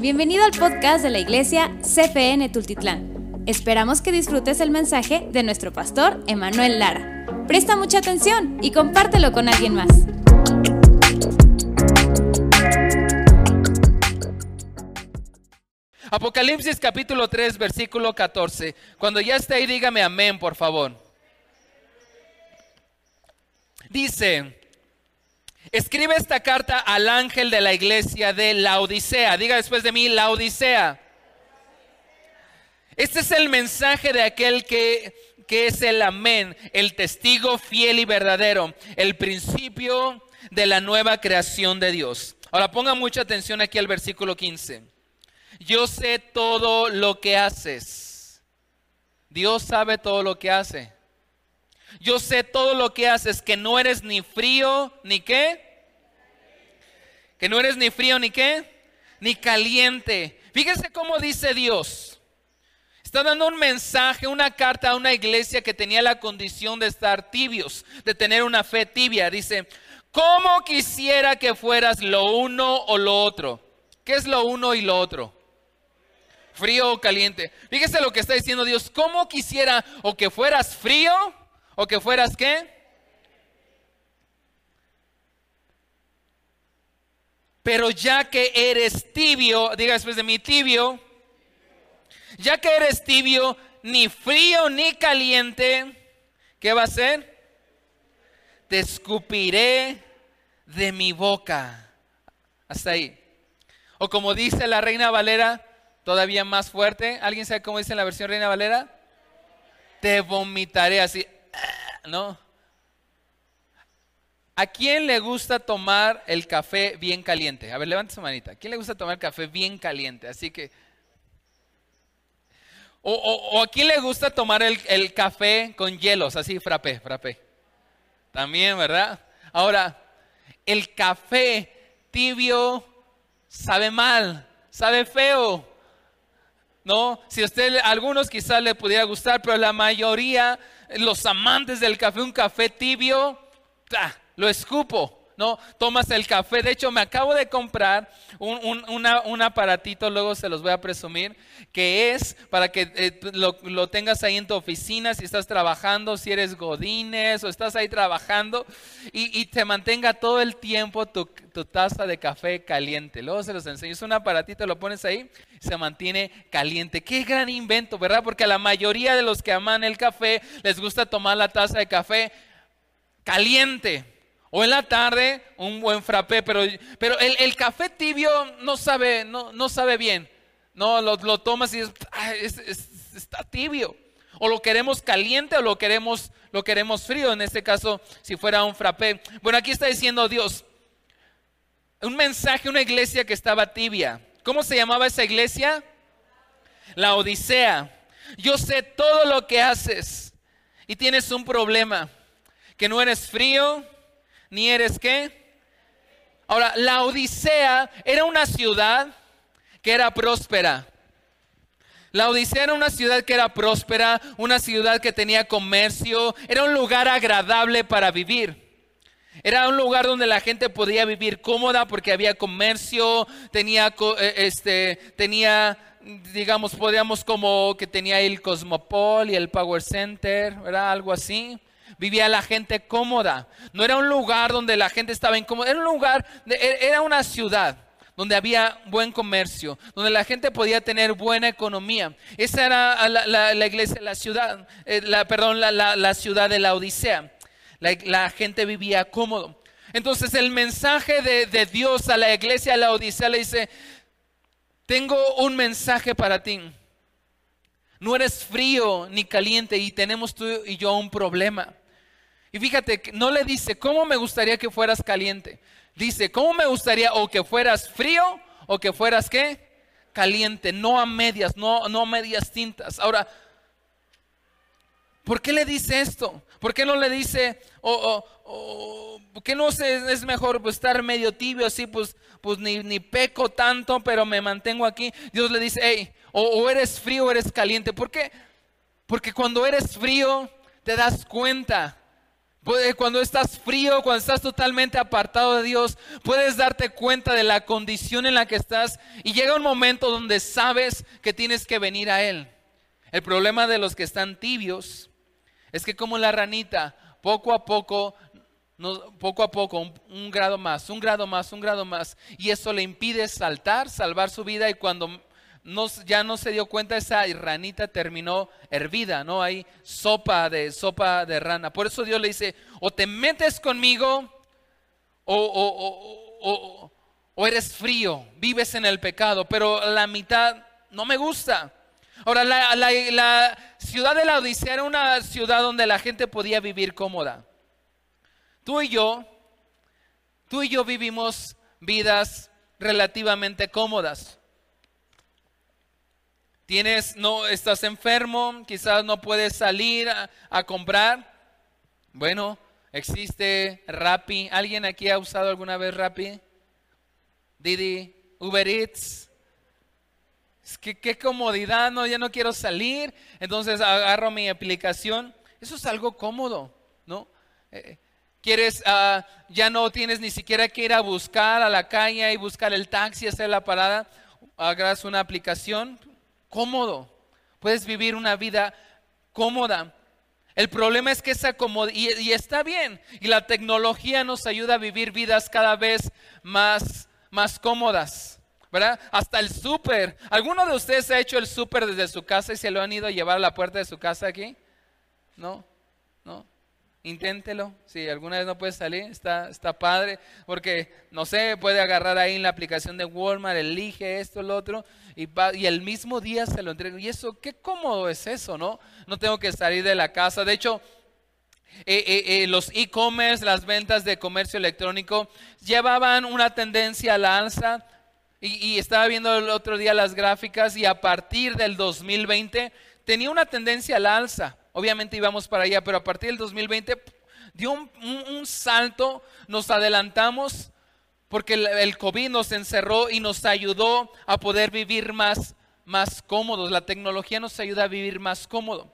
Bienvenido al podcast de la iglesia CFN Tultitlán. Esperamos que disfrutes el mensaje de nuestro pastor Emanuel Lara. Presta mucha atención y compártelo con alguien más. Apocalipsis capítulo 3, versículo 14. Cuando ya esté ahí, dígame amén, por favor. Dice, escribe esta carta al ángel de la iglesia de la Odisea. Diga después de mí, la Odisea. Este es el mensaje de aquel que, que es el amén, el testigo fiel y verdadero, el principio de la nueva creación de Dios. Ahora ponga mucha atención aquí al versículo 15. Yo sé todo lo que haces. Dios sabe todo lo que hace. Yo sé todo lo que haces, que no eres ni frío ni qué. Que no eres ni frío ni qué, ni caliente. Fíjese cómo dice Dios. Está dando un mensaje, una carta a una iglesia que tenía la condición de estar tibios, de tener una fe tibia. Dice, ¿cómo quisiera que fueras lo uno o lo otro? ¿Qué es lo uno y lo otro? Frío o caliente. Fíjese lo que está diciendo Dios. ¿Cómo quisiera o que fueras frío o que fueras qué? Pero ya que eres tibio, diga después de mí tibio, ya que eres tibio, ni frío ni caliente, ¿qué va a ser? Te escupiré de mi boca. Hasta ahí. O como dice la reina Valera, todavía más fuerte. ¿Alguien sabe cómo dice la versión reina Valera? Te vomitaré así, ¿no? ¿A quién le gusta tomar el café bien caliente? A ver, levante su manita. ¿A quién le gusta tomar el café bien caliente? Así que... O, a quién le gusta tomar el, el, café con hielos, así, frappé, frappé. También, ¿verdad? Ahora, el café tibio sabe mal, sabe feo. ¿No? Si usted, algunos quizás le pudiera gustar, pero la mayoría, los amantes del café, un café tibio, lo escupo. ¿No? Tomas el café. De hecho, me acabo de comprar un, aparatito, luego se los voy a presumir, que es para que eh, lo, tengas ahí en tu oficina, si estás trabajando, si eres godines o estás ahí trabajando, y, te mantenga todo el tiempo tu, tu, taza de café caliente. Luego se los enseño. Es un aparatito, lo pones ahí, se mantiene caliente. Qué gran invento, ¿verdad? Porque a la mayoría de los que aman el café les gusta tomar la taza de café caliente. O en la tarde un buen frappé, pero, pero el, café tibio no sabe, no, no sabe bien. No, lo, tomas y está tibio. O lo queremos caliente o lo queremos, lo queremos frío, en este caso si fuera un frappé. Bueno, aquí está diciendo Dios, un mensaje, una iglesia que estaba tibia. ¿Cómo se llamaba esa iglesia? La Odisea. Yo sé todo lo que haces y tienes un problema, que no eres frío, ni eres qué. Ahora, la Odisea era una ciudad que era próspera. La Odisea era una ciudad que era próspera, una ciudad que tenía comercio, era un lugar agradable para vivir. Era un lugar donde la gente podía vivir cómoda porque había comercio, tenía, eh, este, tenía digamos, podíamos como que tenía el Cosmopol y el Power Center, ¿verdad? Algo así vivía la gente cómoda. No era un lugar donde la gente estaba incómoda, era un lugar, e, era una ciudad donde había buen comercio, donde la gente podía tener buena economía. Esa era la, iglesia, la ciudad, eh, la, perdón, la, ciudad de la Odisea. La, gente vivía cómodo. Entonces el mensaje de, de Dios a la iglesia de la Odisea le dice, tengo un mensaje para ti. No eres frío ni caliente y tenemos tú y yo un problema. Y fíjate, no le dice, ¿cómo me gustaría que fueras caliente? Dice, ¿cómo me gustaría o que fueras frío o que fueras qué? Caliente, no a medias, no, no a medias tintas. Ahora, ¿por qué le dice esto? ¿Por qué no le dice, o, o, ¿por qué no se, es mejor pues, estar medio tibio así, pues, pues ni, ni, peco tanto, pero me mantengo aquí? Dios le dice, hey, o, o eres frío o eres caliente. ¿Por qué? Porque cuando eres frío te das cuenta Cuando estás frío, cuando estás totalmente apartado de Dios, puedes darte cuenta de la condición en la que estás y llega un momento donde sabes que tienes que venir a Él. El problema de los que están tibios es que como la ranita, poco a poco, poco a poco, un, grado más, un grado más, un grado más, y eso le impide saltar, salvar su vida y cuando ya no se dio cuenta, esa ranita terminó hervida, ¿no? Hay sopa de, sopa de rana. Por eso Dios le dice, o te metes conmigo o, o eres frío, vives en el pecado, pero la mitad no me gusta. Ahora, la, la, ciudad de la Odisea era una ciudad donde la gente podía vivir cómoda. Tú y yo, tú y yo vivimos vidas relativamente cómodas. Tienes, no, estás enfermo, quizás no puedes salir a, comprar. Bueno, existe Rappi. ¿Alguien aquí ha usado alguna vez Rappi? Didi, Uber Eats. Es que qué comodidad, no, ya no quiero salir. Entonces agarro mi aplicación. Eso es algo cómodo, ¿no? Eh, quieres, ah, ya no tienes ni siquiera que ir a buscar a la calle y buscar el taxi, hacer la parada. Agarras una aplicación, cómodo. Puedes vivir una vida cómoda. El problema es que esa comodidad, y, está bien, y la tecnología nos ayuda a vivir vidas cada vez más, más cómodas. ¿verdad? Hasta el súper. ¿Alguno de ustedes ha hecho el súper desde su casa y se lo han ido a llevar a la puerta de su casa aquí? ¿No? ¿No? Inténtelo. Si alguna vez no puede salir, está, está padre. Porque, no sé, puede agarrar ahí en la aplicación de Walmart, elige esto, lo otro, y, el mismo día se lo entrego. Y eso, qué cómodo es eso, ¿no? No tengo que salir de la casa. De hecho, eh, eh, eh, los e-commerce, las ventas de comercio electrónico, llevaban una tendencia a la alza. Y, y, estaba viendo el otro día las gráficas y a partir del 2020 tenía una tendencia a la alza. Obviamente íbamos para allá, pero a partir del 2020 dio un salto, nos adelantamos porque el COVID nos encerró y nos ayudó a poder vivir más, más cómodos. La tecnología nos ayuda a vivir más cómodo.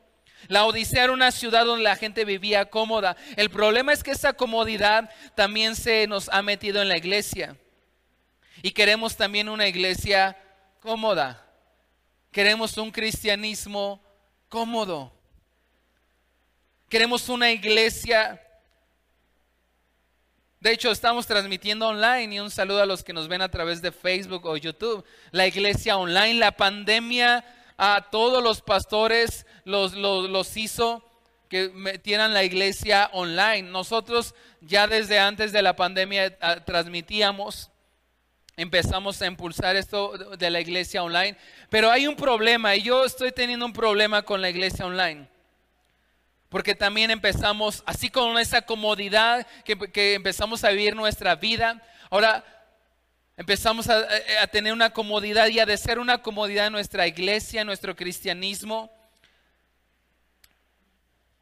La Odisea era una ciudad donde la gente vivía cómoda. El problema es que esa comodidad también se nos ha metido en la iglesia. Y queremos también una iglesia cómoda. Queremos un cristianismo cómodo. Queremos una iglesia de hecho, estamos transmitiendo online y un saludo a los que nos ven a través de Facebook o YouTube. La iglesia online, la pandemia a todos los pastores los, los, hizo que metieran la iglesia online. Nosotros ya desde antes de la pandemia transmitíamos, empezamos a impulsar esto de la iglesia online, pero hay un problema y yo estoy teniendo un problema con la iglesia online. Porque también empezamos, así con esa comodidad que, empezamos a vivir nuestra vida, ahora empezamos a, a, tener una comodidad y a de ser una comodidad en nuestra iglesia, en nuestro cristianismo.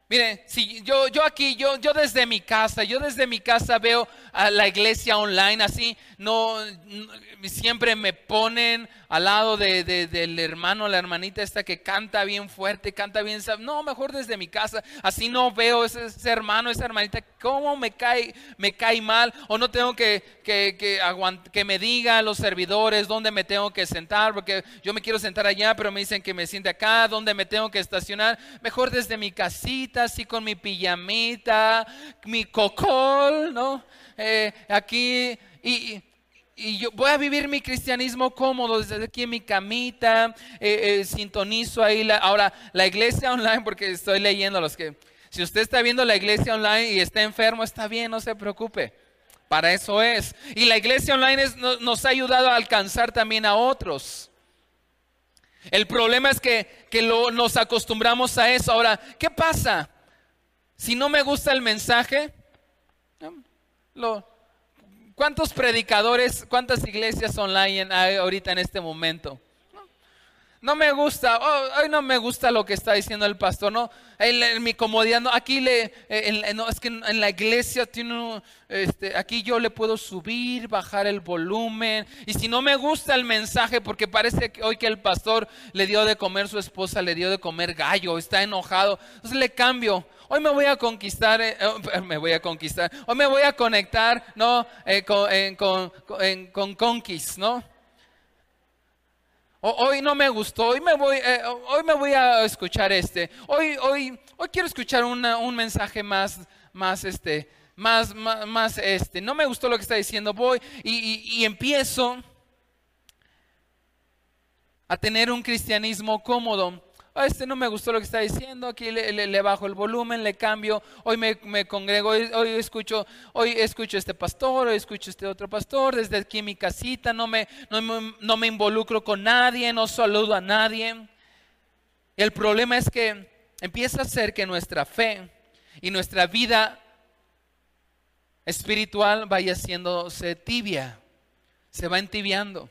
Mire, si yo, yo aquí, yo, yo desde mi casa, yo desde mi casa veo a la iglesia online así, no, siempre me ponen al lado de, del hermano, la hermanita esta que canta bien fuerte, canta bien, no, mejor desde mi casa, así no veo ese, hermano, esa hermanita, cómo me cae, me cae mal, o no tengo que, que, que, me digan los servidores dónde me tengo que sentar, porque yo me quiero sentar allá, pero me dicen que me siente acá, dónde me tengo que estacionar, mejor desde mi casita así con mi pijamita, mi cocol, ¿no? Eh, aquí y, yo voy a vivir mi cristianismo cómodo desde aquí en mi camita, eh, eh, sintonizo ahí. La, ahora, la iglesia online, porque estoy leyendo los que, si usted está viendo la iglesia online y está enfermo, está bien, no se preocupe. Para eso es. Y la iglesia online nos ha ayudado a alcanzar también a otros. El problema es que, nos acostumbramos a eso. Ahora, ¿qué pasa? Si no me gusta el mensaje, ¿cuántos predicadores, cuántas iglesias online hay ahorita en este momento? no me gusta, hoy no me gusta lo que está diciendo el pastor, no, en, mi comodidad, no, aquí le, no, es que en, la iglesia tiene, este, aquí yo le puedo subir, bajar el volumen, y si no me gusta el mensaje, porque parece que hoy que el pastor le dio de comer su esposa, le dio de comer gallo, está enojado, entonces le cambio, hoy me voy a conquistar, eh, eh, me voy a conquistar, hoy me voy a conectar, ¿no? Eh, con, con, con, conquist, ¿no? hoy no me gustó, hoy me voy, hoy me voy a escuchar este, hoy, hoy, hoy quiero escuchar un mensaje más, más, este, más, más, este, no me gustó lo que está diciendo, voy y empiezo a tener un cristianismo cómodo. Ah, este no me gustó lo que está diciendo, aquí le, bajo el volumen, le cambio, hoy me, congrego, hoy, escucho, hoy escucho este pastor, hoy escucho este otro pastor, desde aquí en mi casita, no me, no, me involucro con nadie, no saludo a nadie. El problema es que empieza a ser que nuestra fe y nuestra vida espiritual vaya haciéndose tibia, se va entibiando.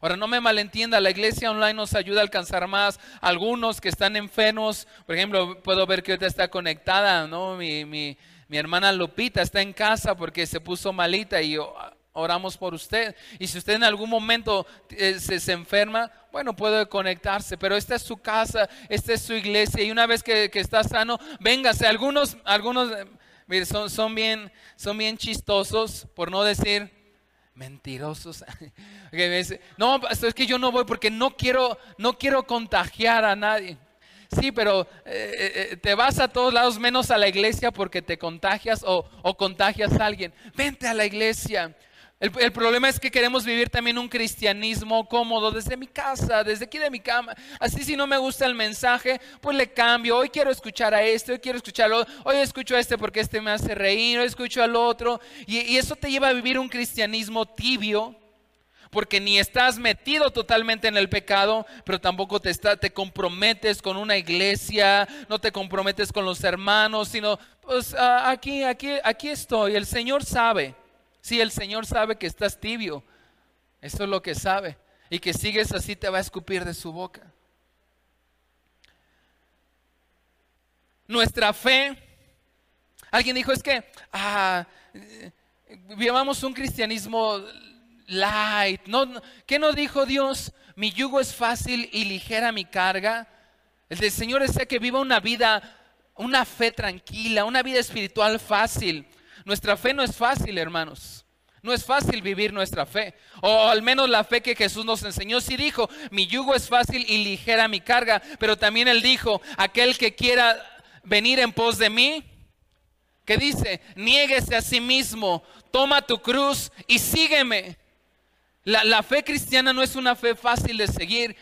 Ahora, no me malentienda, la iglesia online nos ayuda a alcanzar más. Algunos que están enfermos, por ejemplo, puedo ver que ahorita está conectada, ¿no? Mi, hermana Lupita está en casa porque se puso malita y oramos por usted. Y si usted en algún momento eh, se, enferma, bueno, puede conectarse, pero esta es su casa, esta es su iglesia y una vez que, está sano, véngase. Algunos, algunos, mire, son, son, bien, son bien chistosos, por no decir mentirosos. no, es que yo no voy porque no quiero, no quiero contagiar a nadie. Sí, pero eh, eh, eh, te vas a todos lados menos a la iglesia porque te contagias o, o contagias a alguien. Vente a la iglesia. El, problema es que queremos vivir también un cristianismo cómodo desde mi casa, desde aquí de mi cama. Así si no me gusta el mensaje, pues le cambio. Hoy quiero escuchar a este, hoy quiero escuchar a otro. Hoy escucho a este porque este me hace reír, hoy escucho al otro. Y, eso te lleva a vivir un cristianismo tibio, porque ni estás metido totalmente en el pecado, pero tampoco te, está, te comprometes con una iglesia, no te comprometes con los hermanos, sino pues aquí, aquí, aquí estoy. El Señor sabe. Si el Señor sabe que estás tibio, eso es lo que sabe. Y que sigues así te va a escupir de su boca. Nuestra fe, alguien dijo, es que ah, un cristianismo light. No, ¿Qué nos dijo Dios? Mi yugo es fácil y ligera mi carga. El Señor desea que viva una vida, una fe tranquila, una vida espiritual fácil. Nuestra fe no es fácil, hermanos. No es fácil vivir nuestra fe. O al menos la fe que Jesús nos enseñó. Sí dijo, mi yugo es fácil y ligera mi carga. Pero también él dijo, aquel que quiera venir en pos de mí, que dice, niéguese a sí mismo, toma tu cruz y sígueme. La, la fe cristiana no es una fe fácil de seguir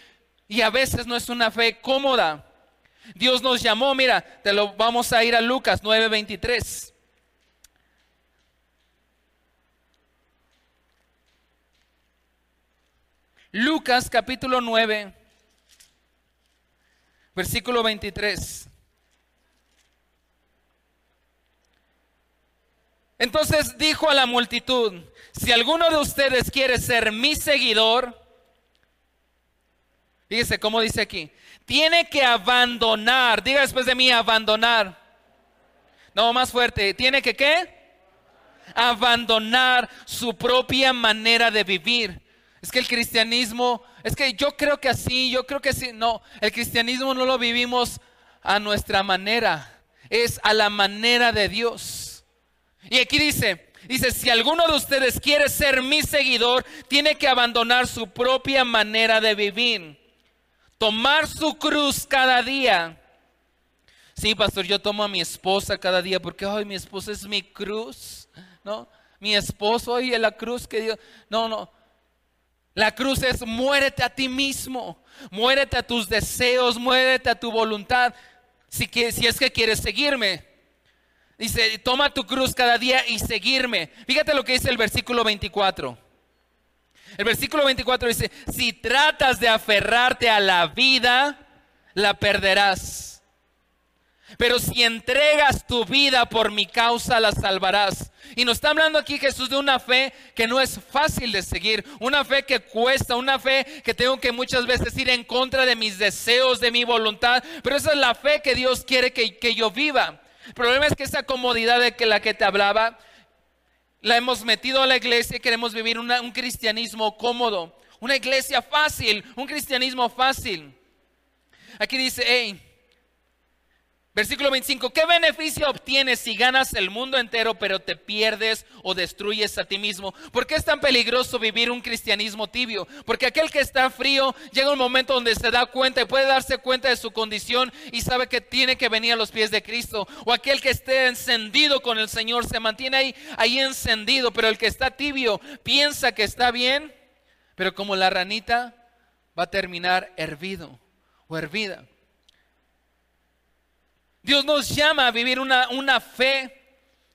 y a veces no es una fe cómoda. Dios nos llamó, mira, te lo vamos a ir a Lucas 9:23. Lucas capítulo 9, versículo 23. Entonces dijo a la multitud, si alguno de ustedes quiere ser mi seguidor, fíjese cómo dice aquí, tiene que abandonar, diga después de mí, abandonar. No, más fuerte, tiene que qué? Abandonar su propia manera de vivir es que el cristianismo, es que yo creo que así, yo creo que sí. No, el cristianismo no lo vivimos a nuestra manera, es a la manera de Dios. Y aquí dice, dice, si alguno de ustedes quiere ser mi seguidor, tiene que abandonar su propia manera de vivir. Tomar su cruz cada día. Sí, pastor, yo tomo a mi esposa cada día porque hoy mi esposa es mi cruz, ¿no? Mi esposo, hoy es la cruz que Dios. No, no. La cruz es muérete a ti mismo, muérete a tus deseos, muérete a tu voluntad. Si, si es que quieres seguirme, dice, toma tu cruz cada día y seguirme. Fíjate lo que dice el versículo 24. El versículo 24 dice, si tratas de aferrarte a la vida, la perderás. Pero si entregas tu vida por mi causa, la salvarás. Y nos está hablando aquí Jesús de una fe que no es fácil de seguir, una fe que cuesta, una fe que tengo que muchas veces ir en contra de mis deseos, de mi voluntad. Pero esa es la fe que Dios quiere que, yo viva. El problema es que esa comodidad de que la que te hablaba, la hemos metido a la iglesia y queremos vivir un cristianismo cómodo, una iglesia fácil, un cristianismo fácil. Aquí dice, hey, Versículo 25, ¿qué beneficio obtienes si ganas el mundo entero pero te pierdes o destruyes a ti mismo? ¿Por qué es tan peligroso vivir un cristianismo tibio? Porque aquel que está frío llega un momento donde se da cuenta y puede darse cuenta de su condición y sabe que tiene que venir a los pies de Cristo. O aquel que esté encendido con el Señor se mantiene ahí, ahí encendido, pero el que está tibio piensa que está bien, pero como la ranita va a terminar hervido o hervida. Dios nos llama a vivir una, una fe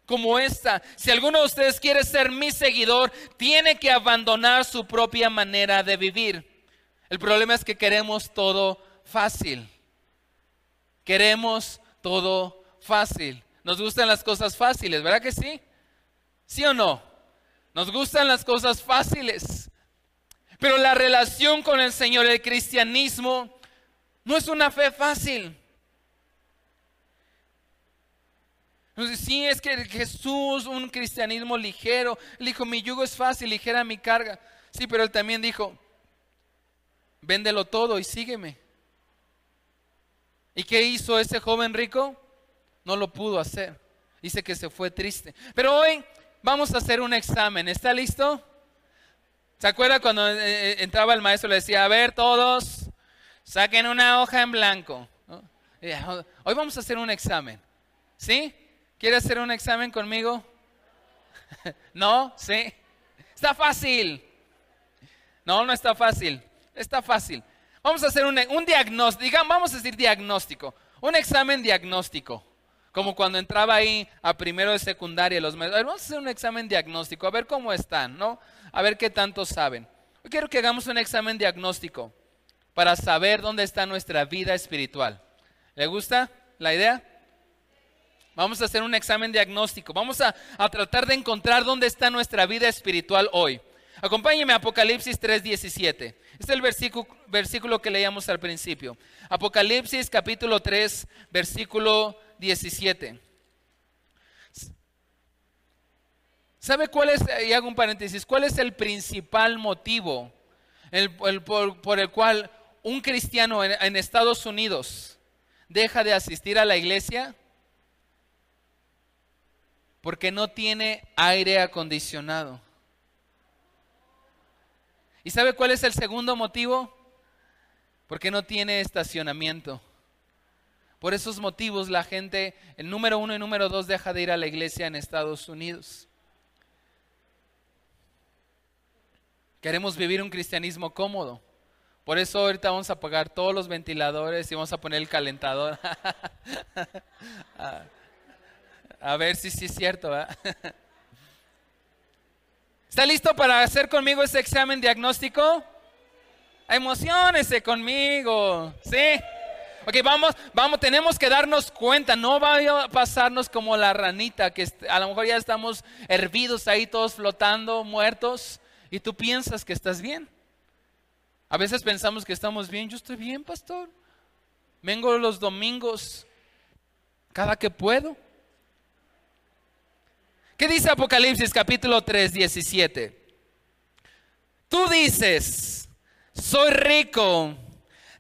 como esta. Si alguno de ustedes quiere ser mi seguidor, tiene que abandonar su propia manera de vivir. El problema es que queremos todo fácil. Queremos todo fácil. Nos gustan las cosas fáciles, ¿verdad que sí? ¿Sí o no? Nos gustan las cosas fáciles. Pero la relación con el Señor, el cristianismo, no es una fe fácil. Sí, es que Jesús, un cristianismo ligero, él dijo, mi yugo es fácil, ligera mi carga. Sí, pero él también dijo, véndelo todo y sígueme. ¿Y qué hizo ese joven rico? No lo pudo hacer. Dice que se fue triste. Pero hoy vamos a hacer un examen. ¿Está listo? ¿Se acuerda cuando eh, eh, entraba el maestro le decía, a ver todos, saquen una hoja en blanco? Hoy vamos a hacer un examen. ¿Sí? ¿Quiere hacer un examen conmigo? ¿No? ¿Sí? Está fácil. No, no está fácil. Está fácil. Vamos a hacer un, diagnóstico, digamos, vamos a decir diagnóstico. Un examen diagnóstico. Como cuando entraba ahí a primero de secundaria los Vamos a hacer un examen diagnóstico, a ver cómo están, ¿no? A ver qué tanto saben. Yo quiero que hagamos un examen diagnóstico para saber dónde está nuestra vida espiritual. ¿Le gusta la idea? Vamos a hacer un examen diagnóstico. Vamos a, tratar de encontrar dónde está nuestra vida espiritual hoy. Acompáñeme a Apocalipsis 3:17. Este es el versículo, versículo que leíamos al principio. Apocalipsis capítulo 3, versículo 17. ¿Sabe cuál es, y hago un paréntesis, cuál es el principal motivo por, el cual un cristiano en Estados Unidos deja de asistir a la iglesia? Porque no tiene aire acondicionado. ¿Y sabe cuál es el segundo motivo? Porque no tiene estacionamiento. Por esos motivos la gente, el número uno y número dos, deja de ir a la iglesia en Estados Unidos. Queremos vivir un cristianismo cómodo. Por eso ahorita vamos a apagar todos los ventiladores y vamos a poner el calentador. A ver si sí es cierto. ¿Está listo para hacer conmigo ese examen diagnóstico? Emocionese conmigo, ¿sí? Ok, vamos, vamos, tenemos que darnos cuenta, no va a pasarnos como la ranita, que a lo mejor ya estamos hervidos ahí, todos flotando, muertos, y tú piensas que estás bien. A veces pensamos que estamos bien, yo estoy bien, pastor. Vengo los domingos cada que puedo. ¿Qué dice Apocalipsis capítulo 3, 17? Tú dices, soy rico,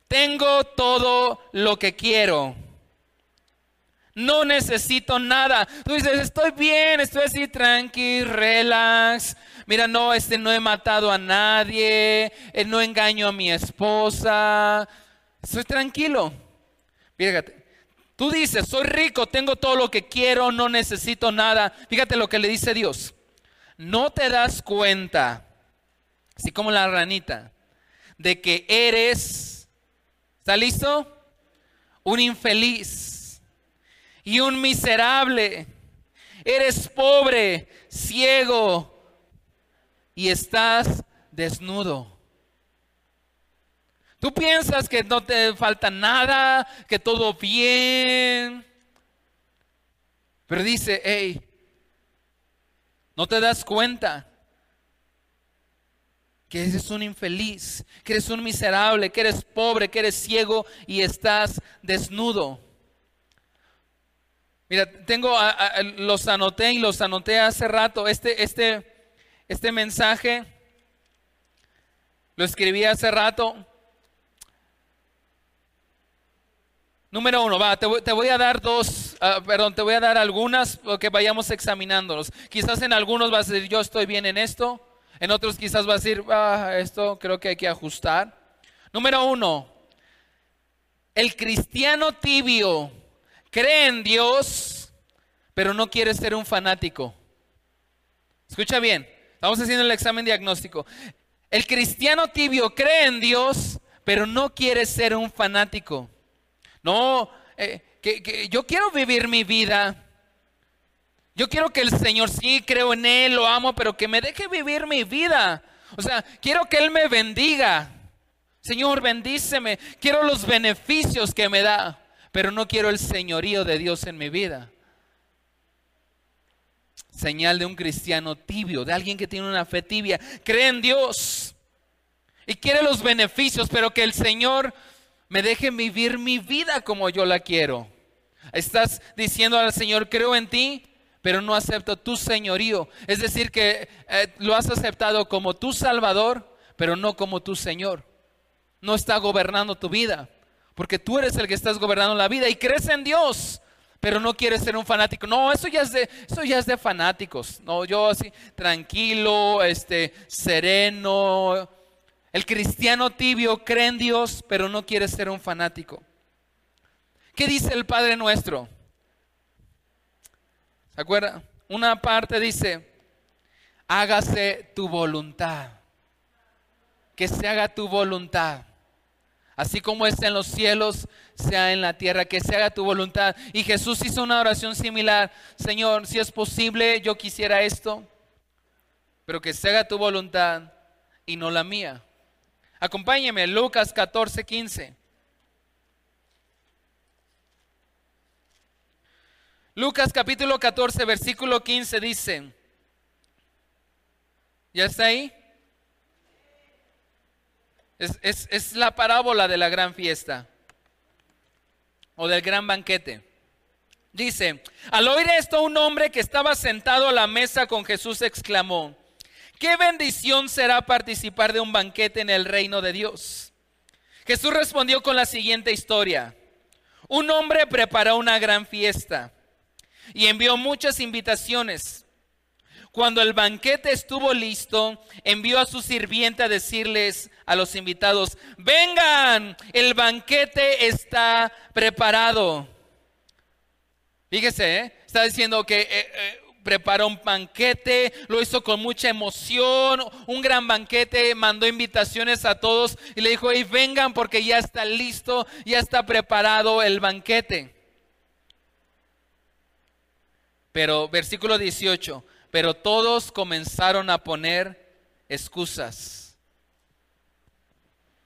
tengo todo lo que quiero. No necesito nada. Tú dices, estoy bien, estoy así tranqui, relax. Mira, no, este no he matado a nadie, eh, no engaño a mi esposa. Estoy tranquilo. Fíjate, Tú dices, soy rico, tengo todo lo que quiero, no necesito nada. Fíjate lo que le dice Dios. No te das cuenta, así como la ranita, de que eres, ¿está listo? Un infeliz y un miserable. Eres pobre, ciego y estás desnudo. Tú piensas que no te falta nada, que todo bien. Pero dice, hey, no te das cuenta que eres un infeliz, que eres un miserable, que eres pobre, que eres ciego y estás desnudo. Mira, tengo, los anoté y los anoté hace rato. Este, este, este mensaje lo escribí hace rato. Número uno, va, te voy, a dar dos, ah, perdón, te voy a dar algunas que vayamos examinándolos. Quizás en algunos vas a decir, yo estoy bien en esto. En otros quizás vas a decir, esto creo que hay que ajustar. Número uno, el cristiano tibio cree en Dios, pero no quiere ser un fanático. Escucha bien, estamos haciendo el examen diagnóstico. El cristiano tibio cree en Dios, pero no quiere ser un fanático. No, eh, que, yo quiero vivir mi vida. Yo quiero que el Señor sí creo en Él, lo amo, pero que me deje vivir mi vida. O sea, quiero que Él me bendiga. Señor, bendíceme. Quiero los beneficios que me da, pero no quiero el señorío de Dios en mi vida. Señal de un cristiano tibio, de alguien que tiene una fe tibia. Cree en Dios y quiere los beneficios, pero que el Señor me deje vivir mi vida como yo la quiero. Estás diciendo al Señor, creo en ti, pero no acepto tu señorío. Es decir, que eh, lo has aceptado como tu Salvador, pero no como tu Señor. No está gobernando tu vida, porque tú eres el que estás gobernando la vida y crees en Dios, pero no quieres ser un fanático. No, eso ya es de, eso ya es de fanáticos. No, yo así tranquilo, este, sereno, el cristiano tibio cree en Dios, pero no quiere ser un fanático. ¿Qué dice el Padre nuestro? ¿Se acuerda? Una parte dice, hágase tu voluntad. Que se haga tu voluntad. Así como es en los cielos, sea en la tierra, que se haga tu voluntad. Y Jesús hizo una oración similar. Señor, si es posible, yo quisiera esto, pero que se haga tu voluntad y no la mía. Acompáñeme, Lucas 14, 15. Lucas capítulo 14, versículo 15 dice, ¿ya está ahí? Es, es, la parábola de la gran fiesta o del gran banquete. Dice, al oír esto un hombre que estaba sentado a la mesa con Jesús exclamó, Qué bendición será participar de un banquete en el reino de Dios. Jesús respondió con la siguiente historia. Un hombre preparó una gran fiesta y envió muchas invitaciones. Cuando el banquete estuvo listo, envió a su sirviente a decirles a los invitados, vengan, el banquete está preparado. Fíjese, ¿eh? está diciendo que eh, eh, preparó un banquete, lo hizo con mucha emoción, un gran banquete, mandó invitaciones a todos y le dijo, hey, vengan porque ya está listo, ya está preparado el banquete. Pero versículo 18, pero todos comenzaron a poner excusas.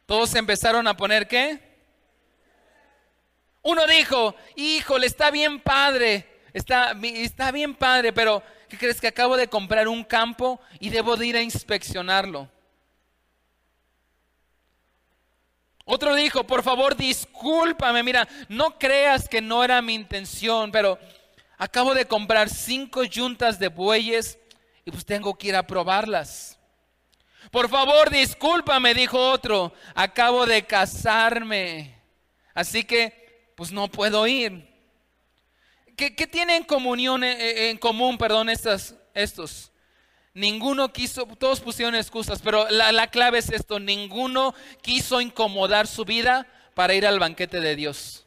Todos empezaron a poner qué? Uno dijo, híjole, está bien padre, está, bien padre, pero ¿qué crees que acabo de comprar un campo y debo de ir a inspeccionarlo? Otro dijo, por favor, discúlpame, mira, no creas que no era mi intención, pero acabo de comprar cinco yuntas de bueyes y pues tengo que ir a probarlas. Por favor, discúlpame, dijo otro, acabo de casarme, así que pues no puedo ir. ¿Qué, tienen comunión, eh, eh, en común, perdón, estas, estos? Ninguno quiso, todos pusieron excusas, pero la, la clave es esto, ninguno quiso incomodar su vida para ir al banquete de Dios.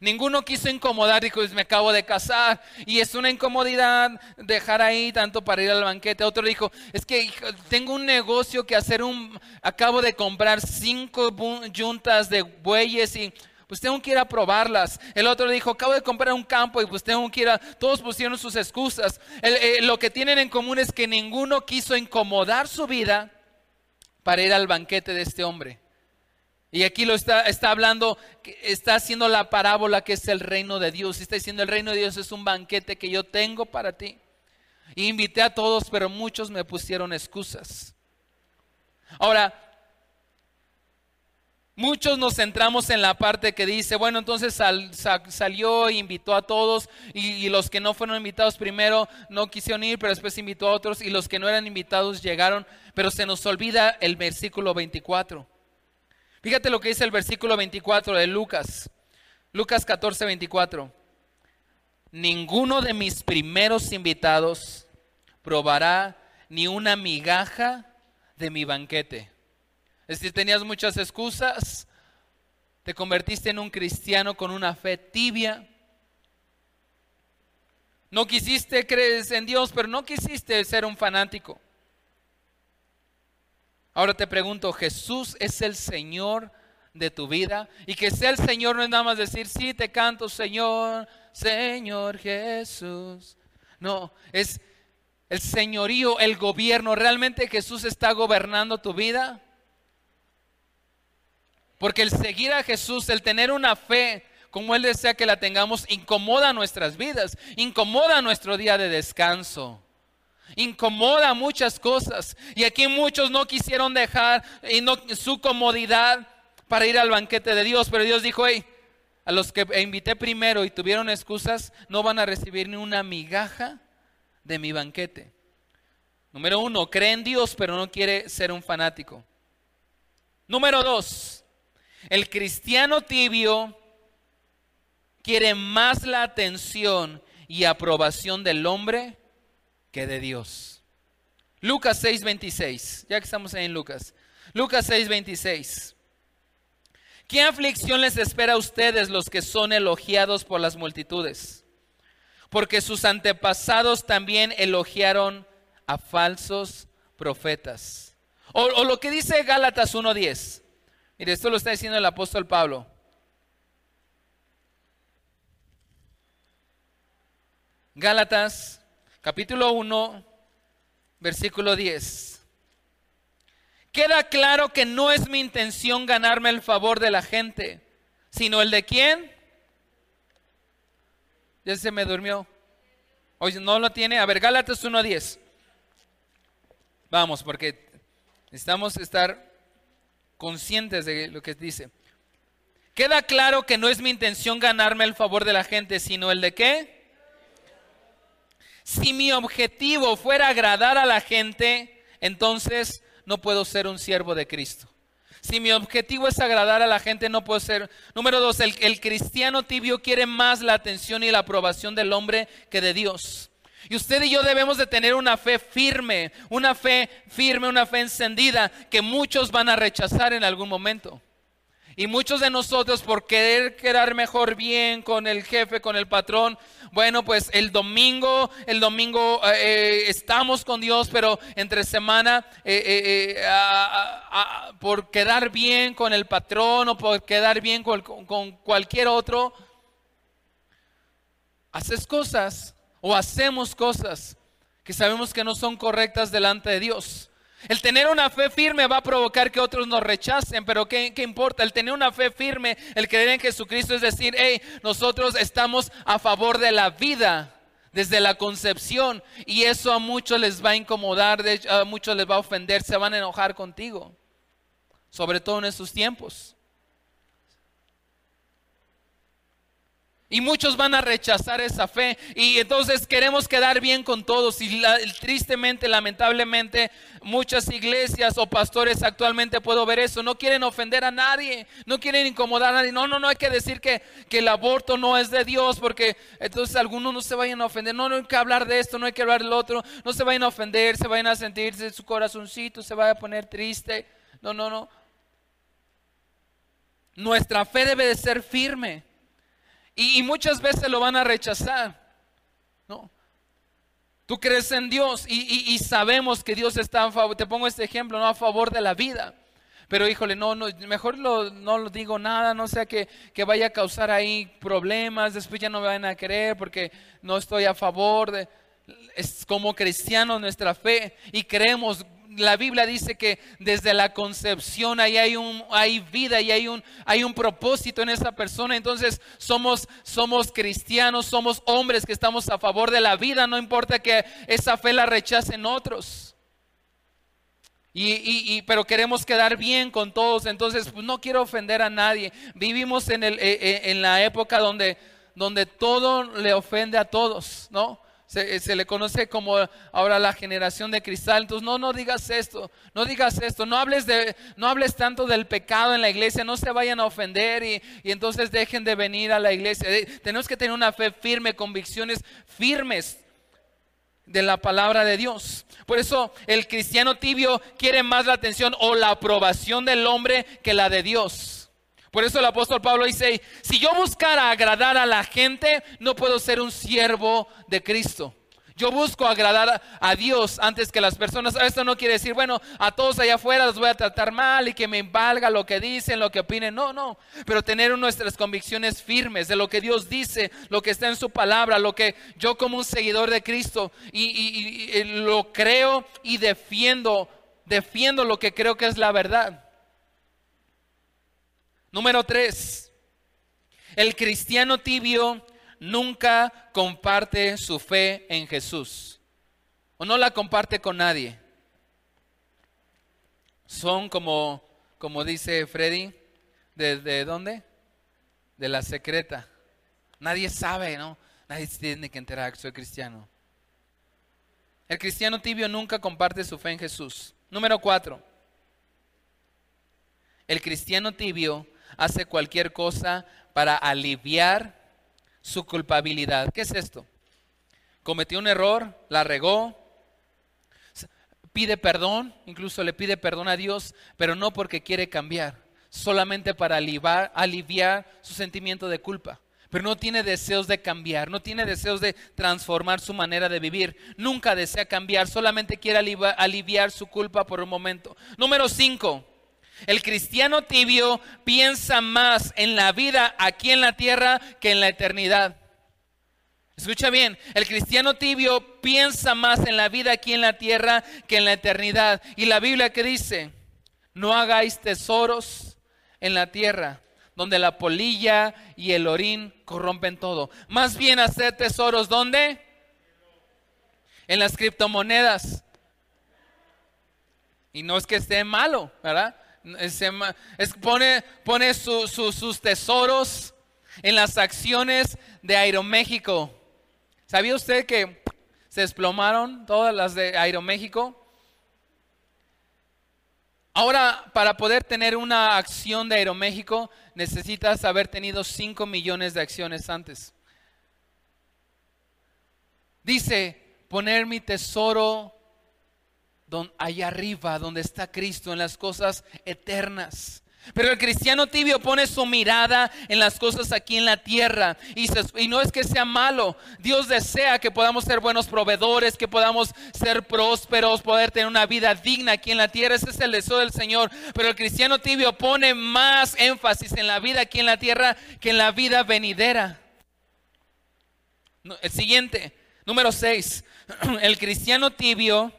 Ninguno quiso incomodar, dijo, me acabo de casar y es una incomodidad dejar ahí tanto para ir al banquete. Otro dijo, es que tengo un negocio que hacer, un, acabo de comprar cinco juntas de bueyes y pues tengo que ir a probarlas. El otro dijo, acabo de comprar un campo y pues tengo que ir a... Todos pusieron sus excusas. Eh, lo que tienen en común es que ninguno quiso incomodar su vida para ir al banquete de este hombre. Y aquí lo está, está hablando, está haciendo la parábola que es el reino de Dios. Está diciendo, el reino de Dios es un banquete que yo tengo para ti. Invité a todos, pero muchos me pusieron excusas. Ahora, Muchos nos centramos en la parte que dice, bueno, entonces salió e invitó a todos y, los que no fueron invitados primero no quisieron ir, pero después invitó a otros y los que no eran invitados llegaron, pero se nos olvida el versículo 24. Fíjate lo que dice el versículo 24 de Lucas. Lucas 14, 24. Ninguno de mis primeros invitados probará ni una migaja de mi banquete. Es decir, tenías muchas excusas, te convertiste en un cristiano con una fe tibia. No quisiste creer en Dios, pero no quisiste ser un fanático. Ahora te pregunto, ¿Jesús es el Señor de tu vida? Y que sea el Señor no es nada más decir, sí, te canto, Señor, Señor Jesús. No, es el señorío, el gobierno. ¿Realmente Jesús está gobernando tu vida? Porque el seguir a Jesús, el tener una fe como Él desea que la tengamos, incomoda nuestras vidas, incomoda nuestro día de descanso, incomoda muchas cosas. Y aquí muchos no quisieron dejar su comodidad para ir al banquete de Dios, pero Dios dijo, hey, a los que invité primero y tuvieron excusas, no van a recibir ni una migaja de mi banquete. Número uno, cree en Dios, pero no quiere ser un fanático. Número dos, el cristiano tibio quiere más la atención y aprobación del hombre que de Dios. Lucas 6:26, ya que estamos ahí en Lucas. Lucas 6:26. ¿Qué aflicción les espera a ustedes los que son elogiados por las multitudes? Porque sus antepasados también elogiaron a falsos profetas. O, o lo que dice Gálatas 1.10. Mire, esto lo está diciendo el apóstol Pablo. Gálatas, capítulo 1, versículo 10. Queda claro que no es mi intención ganarme el favor de la gente, sino el de quién. Ya se me durmió. Oye, no lo tiene. A ver, Gálatas 1.10. Vamos, porque necesitamos estar conscientes de lo que dice. Queda claro que no es mi intención ganarme el favor de la gente, sino el de qué. Si mi objetivo fuera agradar a la gente, entonces no puedo ser un siervo de Cristo. Si mi objetivo es agradar a la gente, no puedo ser. Número dos, el, el cristiano tibio quiere más la atención y la aprobación del hombre que de Dios. Y usted y yo debemos de tener una fe firme, una fe firme, una fe encendida que muchos van a rechazar en algún momento. Y muchos de nosotros por querer quedar mejor bien con el jefe, con el patrón, bueno, pues el domingo, el domingo eh, eh, estamos con Dios, pero entre semana eh, por quedar bien con el patrón o por quedar bien con cualquier otro, haces cosas o hacemos cosas que sabemos que no son correctas delante de Dios. El tener una fe firme va a provocar que otros nos rechacen, pero ¿qué, importa? El tener una fe firme, el creer en Jesucristo es decir, hey, nosotros estamos a favor de la vida desde la concepción y eso a muchos les va a incomodar, a muchos les va a ofender, se van a enojar contigo, sobre todo en estos tiempos. Y muchos van a rechazar esa fe. Y entonces queremos quedar bien con todos. Y tristemente, lamentablemente, muchas iglesias o pastores actualmente puedo ver eso. No quieren ofender a nadie. No quieren incomodar a nadie. No, no, no hay que decir que, que el aborto no es de Dios. Porque entonces algunos no se vayan a ofender. No, no hay que hablar de esto. No hay que hablar del otro. No se vayan a ofender. Se vayan a sentirse su corazoncito. Se vaya a poner triste. No, no, no. Nuestra fe debe de ser firme. Y, muchas veces lo van a rechazar. ¿no? Tú crees en Dios y, sabemos que Dios está a favor, te pongo este ejemplo, no a favor de la vida. Pero híjole, no, no mejor no lo digo nada, no sea que, que, vaya a causar ahí problemas, después ya no me van a creer porque no estoy a favor de... Es como cristianos nuestra fe y creemos la Biblia dice que desde la concepción ahí hay, un, hay vida y hay un, hay un propósito en esa persona. Entonces somos, somos cristianos, somos hombres que estamos a favor de la vida, no importa que esa fe la rechacen otros. Y, pero queremos quedar bien con todos, entonces pues, no quiero ofender a nadie. Vivimos en, el, eh, eh, en la época donde, donde todo le ofende a todos, ¿no? Se, le conoce como ahora la generación de cristal. Entonces, no, no digas esto, no digas esto, no hables, de, no hables tanto del pecado en la iglesia, no se vayan a ofender y, y entonces dejen de venir a la iglesia. Eh, tenemos que tener una fe firme, convicciones firmes de la palabra de Dios. Por eso el cristiano tibio quiere más la atención o la aprobación del hombre que la de Dios. Por eso el apóstol Pablo dice, si yo buscara agradar a la gente, no puedo ser un siervo de Cristo. Yo busco agradar a Dios antes que las personas. Esto no quiere decir, bueno, a todos allá afuera los voy a tratar mal y que me valga lo que dicen, lo que opinen. No, no. Pero tener nuestras convicciones firmes de lo que Dios dice, lo que está en su palabra, lo que yo como un seguidor de Cristo y, y lo creo y defiendo, defiendo lo que creo que es la verdad. Número tres, el cristiano tibio nunca comparte su fe en Jesús o no la comparte con nadie. Son como, como dice Freddy, ¿de, dónde? De la secreta. Nadie sabe, ¿no? Nadie tiene que enterar que soy cristiano. El cristiano tibio nunca comparte su fe en Jesús. Número cuatro. El cristiano tibio hace cualquier cosa para aliviar su culpabilidad. ¿Qué es esto? Cometió un error, la regó, pide perdón, incluso le pide perdón a Dios, pero no porque quiere cambiar, solamente para aliviar, aliviar su sentimiento de culpa pero no tiene deseos de cambiar, no tiene deseos de transformar su manera de vivir, nunca desea cambiar, solamente quiere aliviar su culpa por un momento. Número 5, el cristiano tibio piensa más en la vida aquí en la tierra que en la eternidad. Escucha bien, el cristiano tibio piensa más en la vida aquí en la tierra que en la eternidad. Y la Biblia que dice, no hagáis tesoros en la tierra, donde la polilla y el orín corrompen todo. Más bien hacer tesoros, ¿dónde? En las criptomonedas. Y no es que esté malo, ¿verdad? Es, pone, sus tesoros en las acciones de Aeroméxico. ¿Sabía usted que se desplomaron todas las de Aeroméxico? Ahora, para poder tener una acción de Aeroméxico, necesitas haber tenido 5 millones de acciones antes. Dice, poner mi tesoro allá arriba, donde está Cristo, en las cosas eternas. Pero el cristiano tibio pone su mirada en las cosas aquí en la tierra. Y, no es que sea malo. Dios desea que podamos ser buenos proveedores, que podamos ser prósperos, poder tener una vida digna aquí en la tierra. Ese es el deseo del Señor. Pero el cristiano tibio pone más énfasis en la vida aquí en la tierra que en la vida venidera. El siguiente, número 6. El cristiano tibio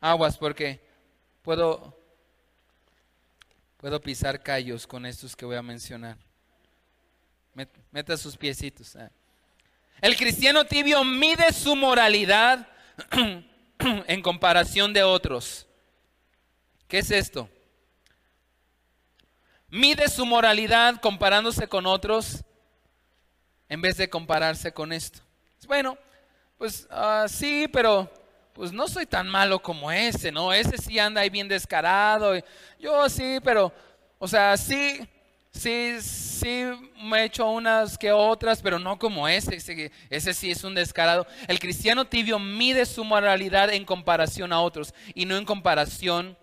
Aguas porque puedo, puedo pisar callos con estos que voy a mencionar. Meta sus piecitos. Ah. El cristiano tibio mide su moralidad en comparación de otros. ¿Qué es esto? Mide su moralidad comparándose con otros en vez de compararse con esto. Bueno, pues ah, sí, pero pues no soy tan malo como ese, ¿no? Ese sí anda ahí bien descarado. Yo sí, pero, o sea, sí, sí, sí me he hecho unas que otras, pero no como ese. Ese, ese sí es un descarado. El cristiano tibio mide su moralidad en comparación a otros y no en comparación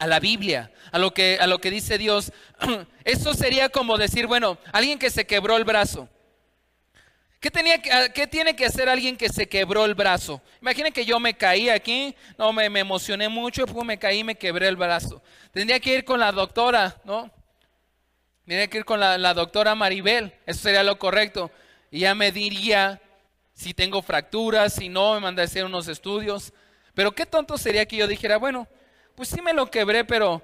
a la Biblia, a lo que, a lo que dice Dios. Eso sería como decir, bueno, alguien que se quebró el brazo. ¿Qué, tenía ¿Qué, tiene que hacer alguien que se quebró el brazo? Imaginen que yo me caí aquí, no me, emocioné mucho, después me caí y me quebré el brazo. Tendría que ir con la doctora, ¿no? Tendría que ir con la, doctora Maribel, eso sería lo correcto. Y ya me diría si tengo fracturas, si no, me manda a hacer unos estudios. Pero qué tonto sería que yo dijera, bueno, pues sí me lo quebré, pero,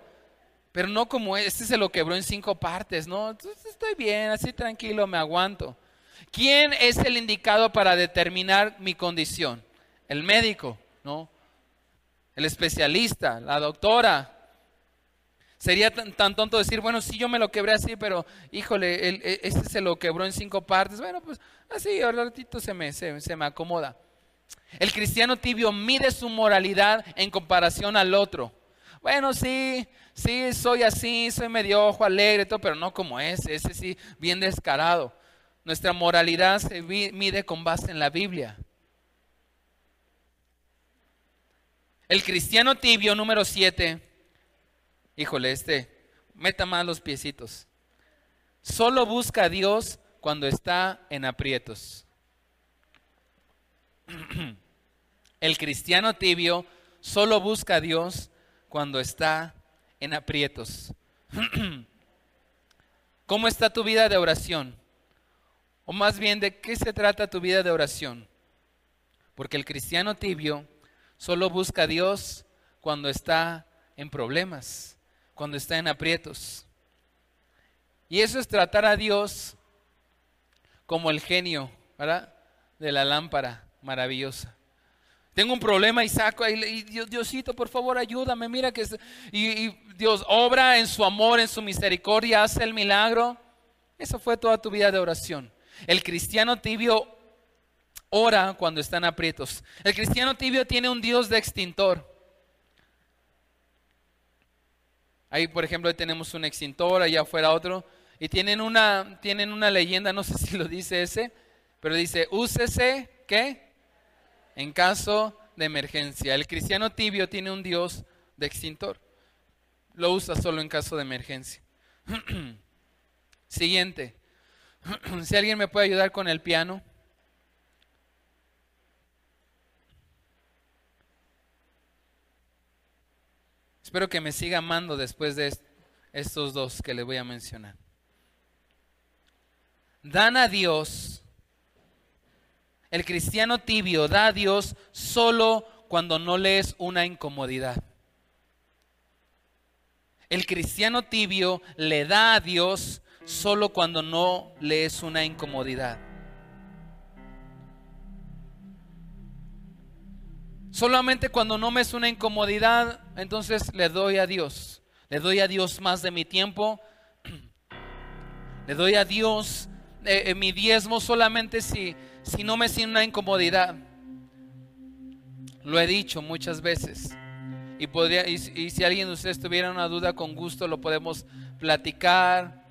pero no como este se lo quebró en cinco partes, ¿no? Entonces estoy bien, así tranquilo, me aguanto. ¿Quién es el indicado para determinar mi condición? El médico, ¿no? El especialista, la doctora. Sería tan, tonto decir, bueno, sí, yo me lo quebré así, pero híjole, e, este se lo quebró en cinco partes. Bueno, pues así, al ratito se me, se me acomoda. El cristiano tibio mide su moralidad en comparación al otro. Bueno, sí, sí, soy así, soy medio ojo alegre, todo, pero no como ese, ese sí, bien descarado. Nuestra moralidad se mide con base en la Biblia. El cristiano tibio número 7, híjole, este, meta más los piecitos. Solo busca a Dios cuando está en aprietos. El cristiano tibio solo busca a Dios cuando está en aprietos. ¿Cómo está tu vida de oración? O más bien, ¿de qué se trata tu vida de oración? Porque el cristiano tibio solo busca a Dios cuando está en problemas, cuando está en aprietos. Y eso es tratar a Dios como el genio. De la lámpara maravillosa. Tengo un problema y saco y Diosito, por favor, ayúdame. Mira que y, Dios obra en su amor, en su misericordia, hace el milagro. Eso fue toda tu vida de oración. El cristiano tibio ora cuando están aprietos. El cristiano tibio tiene un Dios de extintor. Ahí, por ejemplo, tenemos un extintor, allá afuera otro. Y tienen una, tienen una leyenda, no sé si lo dice ese, pero dice, úsese, ¿qué? En caso de emergencia. El cristiano tibio tiene un Dios de extintor. Lo usa solo en caso de emergencia. Siguiente. si alguien me puede ayudar con el piano. Espero que me siga amando después de estos dos que le voy a mencionar dan a Dios, el cristiano tibio da a Dios solo cuando no le es una incomodidad. El cristiano tibio le da a Dios solo cuando no le es una incomodidad. Solamente cuando no me es una incomodidad, entonces le doy a Dios. Le doy a Dios más de mi tiempo. Le doy a Dios eh, eh, mi diezmo solamente si, si no me siento una incomodidad. Lo he dicho muchas veces. Y, podría, y, si alguien de ustedes tuviera una duda, con gusto lo podemos platicar.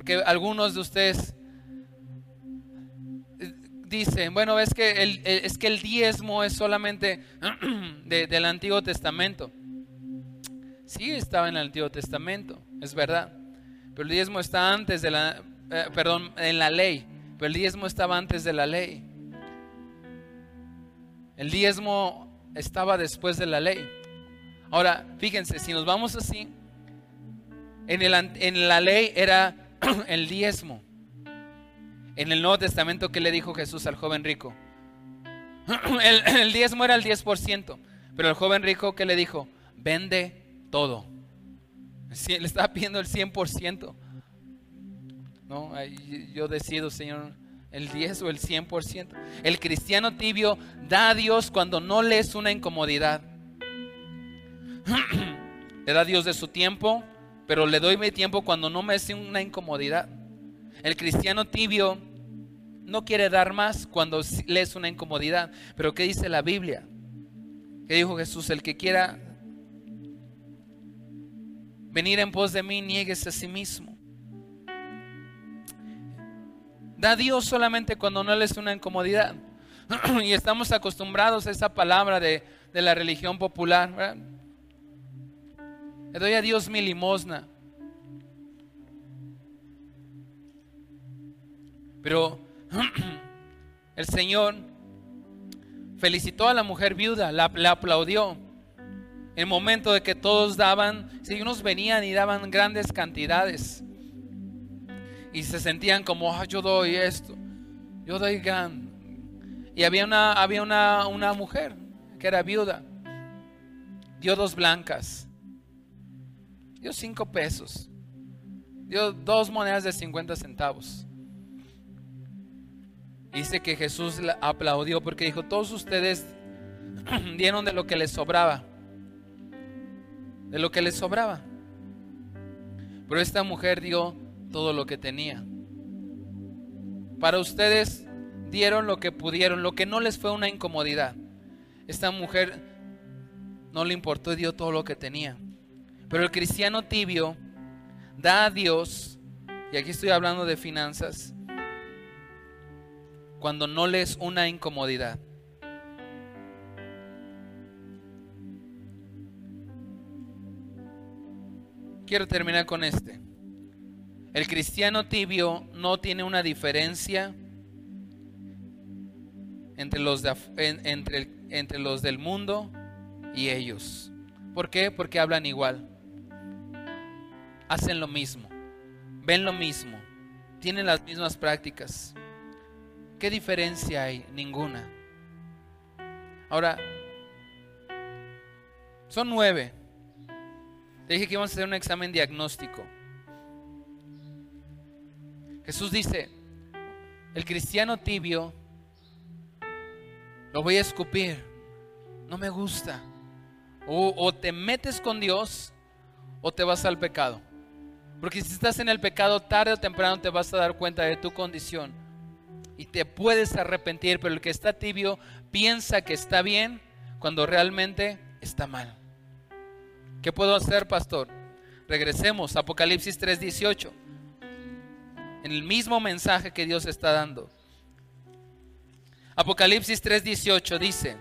Porque algunos de ustedes eh, dicen, bueno, es que el, es que el diezmo es solamente del Antiguo Testamento. Sí, estaba en el Antiguo Testamento, es verdad. Pero el diezmo está antes de la, eh, perdón, en la ley, pero el diezmo estaba antes de la ley. El diezmo estaba después de la ley. Ahora, fíjense, si nos vamos así, en, el, en la ley era el diezmo. En el Nuevo Testamento, ¿qué le dijo Jesús al joven rico? El, diezmo era el 10%, pero el joven rico, ¿qué le dijo? Vende todo. Le estaba pidiendo el 100%. ¿no? Yo decido, Señor, el 10 o el 100%. El cristiano tibio da a Dios cuando no le es una incomodidad. le da a Dios de su tiempo, pero le doy mi tiempo cuando no me es una incomodidad. El cristiano tibio no quiere dar más cuando le es una incomodidad. Pero ¿qué dice la Biblia? ¿Qué dijo Jesús? El que quiera venir en pos de mí, nieguese a sí mismo. Da Dios solamente cuando no le es una incomodidad. y estamos acostumbrados a esa palabra de, la religión popular. Le doy a Dios mi limosna. Pero el Señor felicitó a la mujer viuda, la, aplaudió. El momento de que todos daban, si unos venían y daban grandes cantidades y se sentían como, ah, yo doy esto, yo doy gan. Y había una, había una, una mujer que era viuda, dio dos blancas, dio cinco pesos, dio dos monedas de 50 centavos. Dice que Jesús la aplaudió porque dijo, todos ustedes dieron de lo que les sobraba. de lo que le sobraba. Pero esta mujer dio todo lo que tenía. Para ustedes dieron lo que pudieron, lo que no les fue una incomodidad. Esta mujer no le importó y dio todo lo que tenía. Pero el cristiano tibio da a Dios, y aquí estoy hablando de finanzas, cuando no le es una incomodidad. Quiero terminar con este. El cristiano tibio no tiene una diferencia entre los, entre, entre los del mundo y ellos. ¿Por qué? Porque hablan igual. Hacen lo mismo. Ven lo mismo. Tienen las mismas prácticas. ¿Qué diferencia hay? Ninguna. Ahora, son nueve. Te dije que íbamos a hacer un examen diagnóstico. Jesús dice, el cristiano tibio lo voy a escupir. No me gusta. O, te metes con Dios o te vas al pecado. Porque si estás en el pecado, tarde o temprano te vas a dar cuenta de tu condición. Y te puedes arrepentir, pero el que está tibio piensa que está bien cuando realmente está mal. ¿Qué puedo hacer, pastor? Regresemos, Apocalipsis 3:18. En el mismo mensaje que Dios está dando. Apocalipsis 3:18 dice,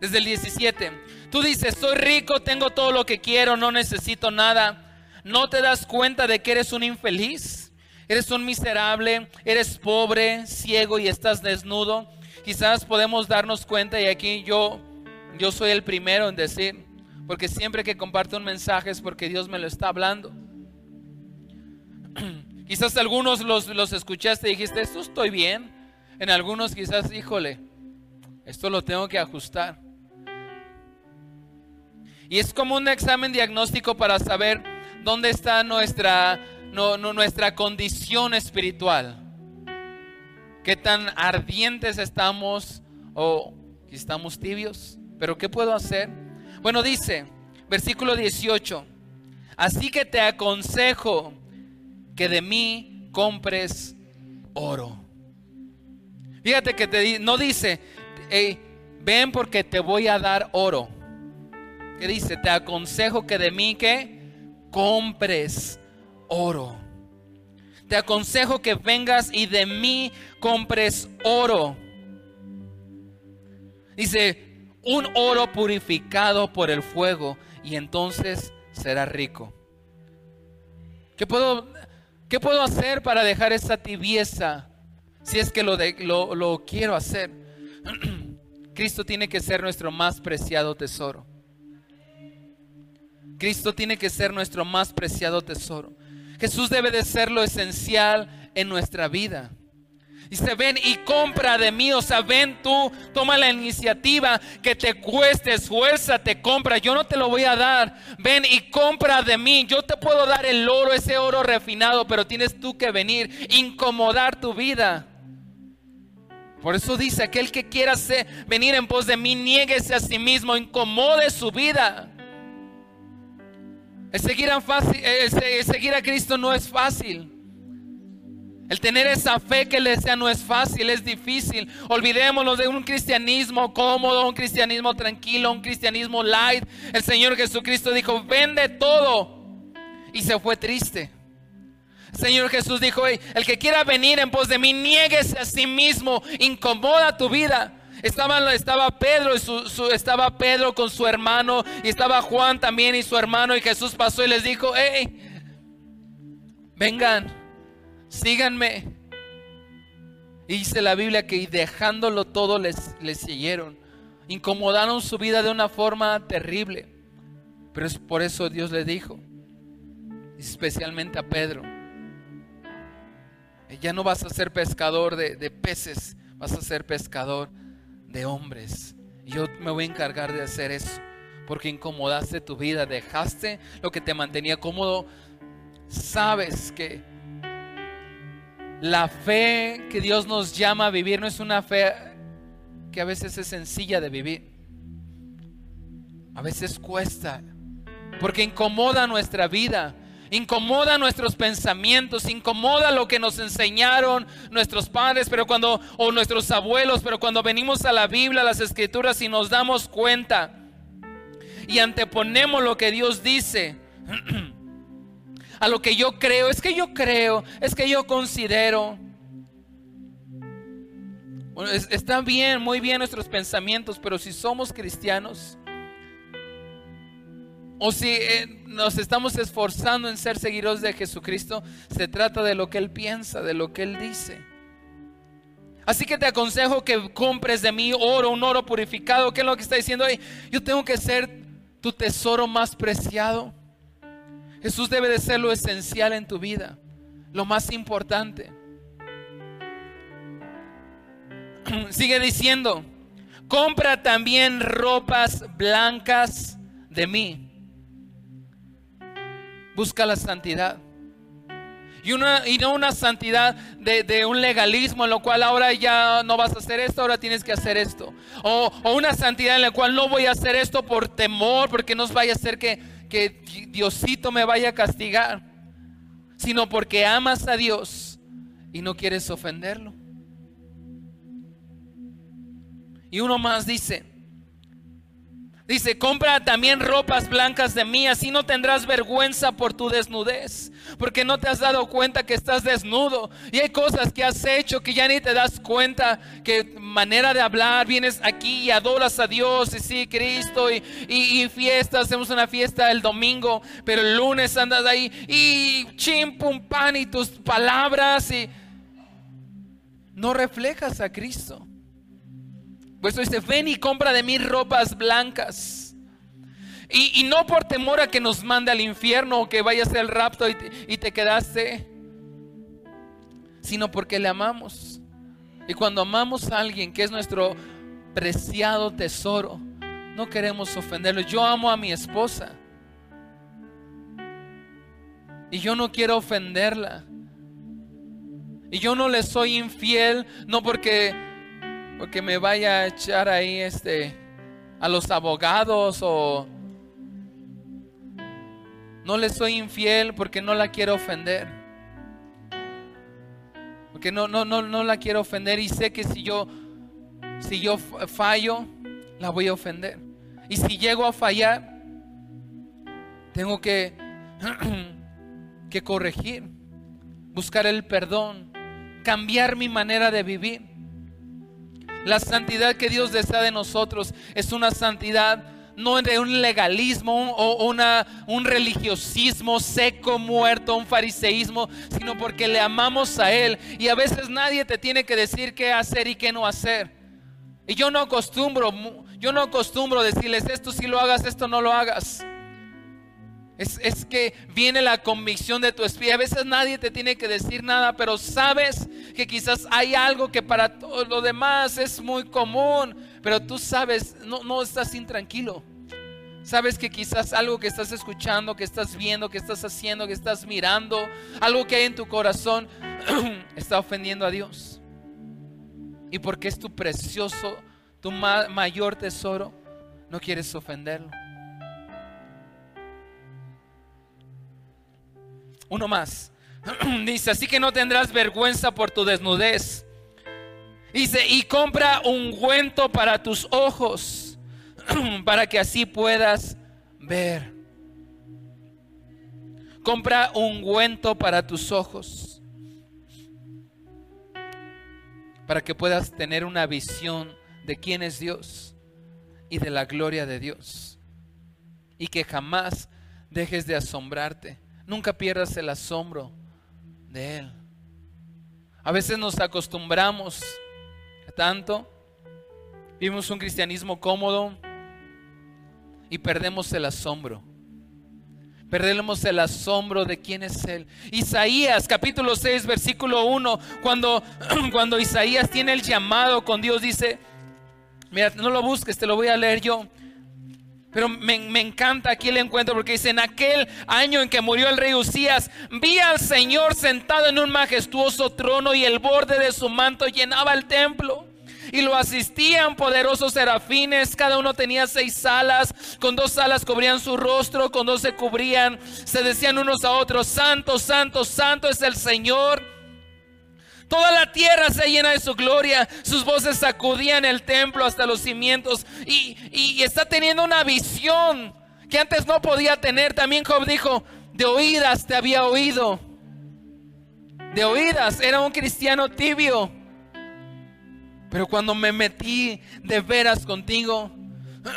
desde el 17. Tú dices, soy rico, tengo todo lo que quiero, no necesito nada. ¿No te das cuenta de que eres un infeliz? Eres un miserable, eres pobre, ciego y estás desnudo. Quizás podemos darnos cuenta y aquí yo yo soy el primero en decir, porque siempre que comparto un mensaje es porque Dios me lo está hablando. quizás algunos los, los escuchaste y dijiste, esto estoy bien. En algunos quizás, híjole, esto lo tengo que ajustar. Y es como un examen diagnóstico para saber dónde está nuestra, nuestra condición espiritual. Qué tan ardientes estamos o estamos tibios. Pero ¿qué puedo hacer? Bueno, dice, versículo 18, así que te aconsejo que de mí compres oro. Fíjate que te, no dice, ven porque te voy a dar oro. ¿Qué dice? Te aconsejo que de mí que compres oro. Te aconsejo que vengas y de mí compres oro. Dice, un oro purificado por el fuego y entonces será rico. ¿Qué puedo, qué puedo hacer para dejar esa tibieza si es que lo, lo, lo quiero hacer? Cristo tiene que ser nuestro más preciado tesoro. Cristo tiene que ser nuestro más preciado tesoro. Jesús debe de ser lo esencial en nuestra vida. Dice, ven y compra de mí. O sea, ven tú, toma la iniciativa que te cueste, te compra. Yo no te lo voy a dar. Ven y compra de mí. Yo te puedo dar el oro, ese oro refinado, pero tienes tú que venir, incomodar tu vida. Por eso dice, aquel que quiera venir en pos de mí, niéguese a sí mismo, incomode su vida. El seguir, a Cristo no es fácil. El tener esa fe que le sea no es fácil, es difícil. Olvidémonos de un cristianismo cómodo, un cristianismo tranquilo, un cristianismo light. El Señor Jesucristo dijo, vende todo. Y se fue triste. El Señor Jesús dijo, el que quiera venir en pos de mí, niéguese a sí mismo, incomoda tu vida. Estaba, estaba Pedro y su, estaba Pedro con su hermano y estaba Juan también y su hermano y Jesús pasó y les dijo, hey, vengan, síganme. Y dice la Biblia que dejándolo todo les, les siguieron. Incomodaron su vida de una forma terrible. Pero es por eso Dios le dijo, especialmente a Pedro, ya no vas a ser pescador de, de peces, vas a ser pescador de hombres. Yo me voy a encargar de hacer eso. Porque incomodaste tu vida, dejaste lo que te mantenía cómodo. Sabes que la fe que Dios nos llama a vivir no es una fe que a veces es sencilla de vivir. A veces cuesta, porque incomoda nuestra vida, incomoda nuestros pensamientos, incomoda lo que nos enseñaron nuestros padres, pero cuando o nuestros abuelos, pero cuando venimos a la Biblia, a las escrituras y nos damos cuenta y anteponemos lo que Dios dice a lo que yo creo, es que yo creo, es que yo considero. Bueno, está bien, muy bien nuestros pensamientos, pero si somos cristianos, o si eh, nos estamos esforzando en ser seguidores de Jesucristo, se trata de lo que Él piensa, de lo que Él dice. Así que te aconsejo que compres de mí oro, un oro purificado. ¿Qué es lo que está diciendo ahí? Yo tengo que ser tu tesoro más preciado. Jesús debe de ser lo esencial en tu vida, lo más importante. Sigue diciendo, compra también ropas blancas de mí. Busca la santidad. Y, una, no una santidad de, un legalismo en lo cual ahora ya no vas a hacer esto, ahora tienes que hacer esto. O, una santidad en la cual no voy a hacer esto por temor, porque no vaya a ser que Diosito me vaya a castigar, sino porque amas a Dios y no quieres ofenderlo. Y uno más dice, Dice, compra también ropas blancas de mí, así no tendrás vergüenza por tu desnudez, porque no te has dado cuenta que estás desnudo. Y hay cosas que has hecho que ya ni te das cuenta, que manera de hablar, vienes aquí y adoras a Dios, y sí, Cristo, y, y, fiesta, hacemos una fiesta el domingo, pero el lunes andas ahí y chim, pum, pan, y tus palabras, y no reflejas a Cristo. Pues dice, ven y compra de mí ropas blancas. Y, no por temor a que nos mande al infierno o que vaya a ser el rapto y y te quedaste, sino porque le amamos. Y cuando amamos a alguien que es nuestro preciado tesoro, no queremos ofenderlo. Yo amo a mi esposa. Y yo no quiero ofenderla. Y yo no le soy infiel, no porque porque me vaya a echar ahí este a los abogados o no le soy infiel porque no la quiero ofender. Porque no, no, no, no la quiero ofender y sé que si yo, si yo fallo, la voy a ofender. Y si llego a fallar, tengo que, que corregir, buscar el perdón, cambiar mi manera de vivir. La santidad que Dios desea de nosotros es una santidad no de un legalismo o una, un religiosismo seco, muerto, un fariseísmo, sino porque le amamos a Él. Y a veces nadie te tiene que decir qué hacer y qué no hacer. Y yo no acostumbro, yo no acostumbro decirles esto si lo hagas, esto no lo hagas. Es, que viene la convicción de tu espíritu. A veces nadie te tiene que decir nada, pero sabes que quizás hay algo que para todo lo demás es muy común, pero tú sabes, no, no estás intranquilo. Sabes que quizás algo que estás escuchando, que estás viendo, que estás haciendo, que estás mirando, algo que hay en tu corazón, está ofendiendo a Dios. Y porque es tu precioso, tu mayor tesoro, no quieres ofenderlo. Uno más. Dice, así que no tendrás vergüenza por tu desnudez. Dice, y compra un ungüento para tus ojos, para que así puedas ver. Compra un ungüento para tus ojos, para que puedas tener una visión de quién es Dios y de la gloria de Dios. Y que jamás dejes de asombrarte Nunca pierdas el asombro de Él. A veces nos acostumbramos tanto, vivimos un cristianismo cómodo y perdemos el asombro. Perdemos el asombro de quién es Él. Isaías capítulo 6 versículo 1, cuando, cuando Isaías tiene el llamado con Dios, dice, mira, no lo busques, te lo voy a leer yo. Pero me, encanta aquí el encuentro porque dice, en aquel año en que murió el rey Usías, vi al Señor sentado en un majestuoso trono y el borde de su manto llenaba el templo. y lo asistían poderosos serafines, cada uno tenía seis alas, con dos alas cubrían su rostro, con dos se cubrían, se decían unos a otros, santo, santo, santo es el Señor. Toda la tierra se llena de su gloria. Sus voces sacudían el templo hasta los cimientos. Y, y, está teniendo una visión que antes no podía tener. También Job dijo, de oídas te había oído. De oídas, era un cristiano tibio. Pero cuando me metí de veras contigo,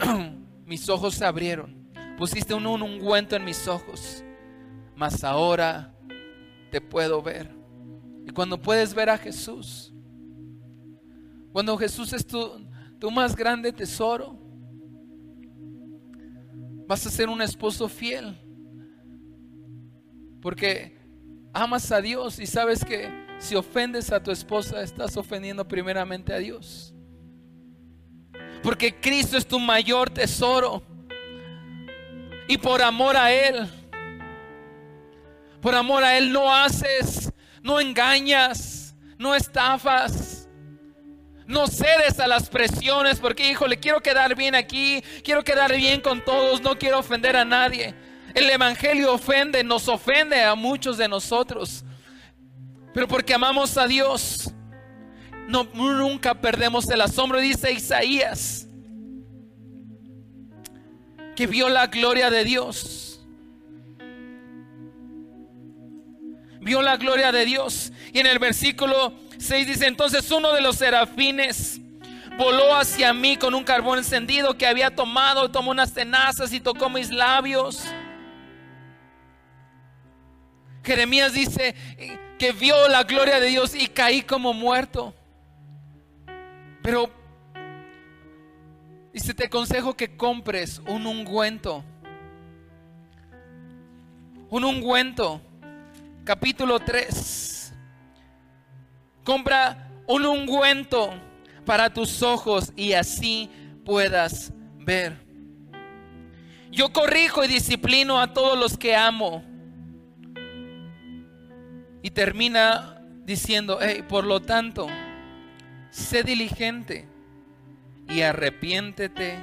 mis ojos se abrieron. Pusiste un, un ungüento en mis ojos. Mas ahora te puedo ver. Y cuando puedes ver a Jesús, cuando Jesús es tu, tu más grande tesoro, vas a ser un esposo fiel. Porque amas a Dios y sabes que si ofendes a tu esposa, estás ofendiendo primeramente a Dios. Porque Cristo es tu mayor tesoro. Y por amor a Él, por amor a Él no haces, no engañas, no estafas. No cedes a las presiones porque, hijo, le quiero quedar bien aquí, quiero quedar bien con todos, no quiero ofender a nadie. El Evangelio ofende, nos ofende a muchos de nosotros. Pero porque amamos a Dios, no, nunca perdemos el asombro. Dice Isaías que vio la gloria de Dios. Vio la gloria de Dios. Y en el versículo 6 dice, entonces uno de los serafines voló hacia mí con un carbón encendido que había tomado, tomó unas tenazas y tocó mis labios. Jeremías dice, que vio la gloria de Dios y caí como muerto. Pero, dice, te aconsejo que compres un ungüento. Un ungüento. Capítulo 3. Compra un ungüento para tus ojos y así puedas ver. Yo corrijo y disciplino a todos los que amo y termina diciendo, por lo tanto, sé diligente y arrepiéntete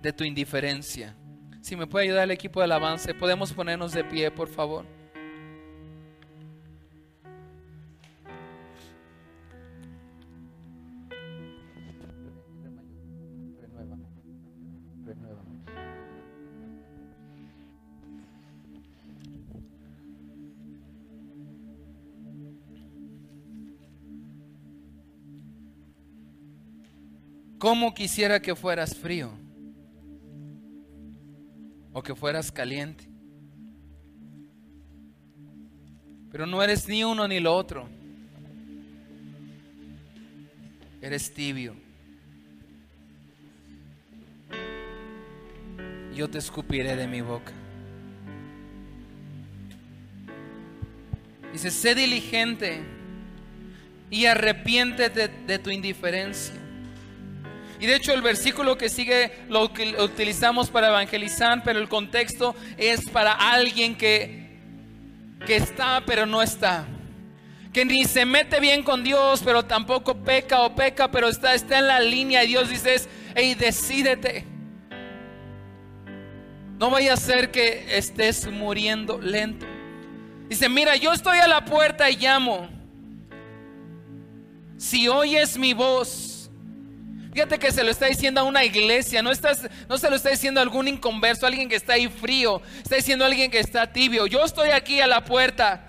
de tu indiferencia. Si me puede ayudar el equipo de avance, podemos ponernos de pie, por favor. ¿Cómo quisiera que fueras frío? O que fueras caliente. Pero no eres ni uno ni lo otro. Eres tibio. Yo te escupiré de mi boca. Dice, sé diligente y arrepiéntete de tu indiferencia. Y de hecho el versículo que sigue lo utilizamos para evangelizar, pero el contexto es para alguien que, que está pero no está. Que ni se mete bien con Dios, pero tampoco peca o peca, pero está, está en la línea y Dios dice, hey, decídete. No vaya a ser que estés muriendo lento. Dice, mira, yo estoy a la puerta y llamo. Si oyes mi voz Fíjate que se lo está diciendo a una iglesia, no, estás, no se lo está diciendo a algún inconverso, alguien que está ahí frío, está diciendo a alguien que está tibio. Yo estoy aquí a la puerta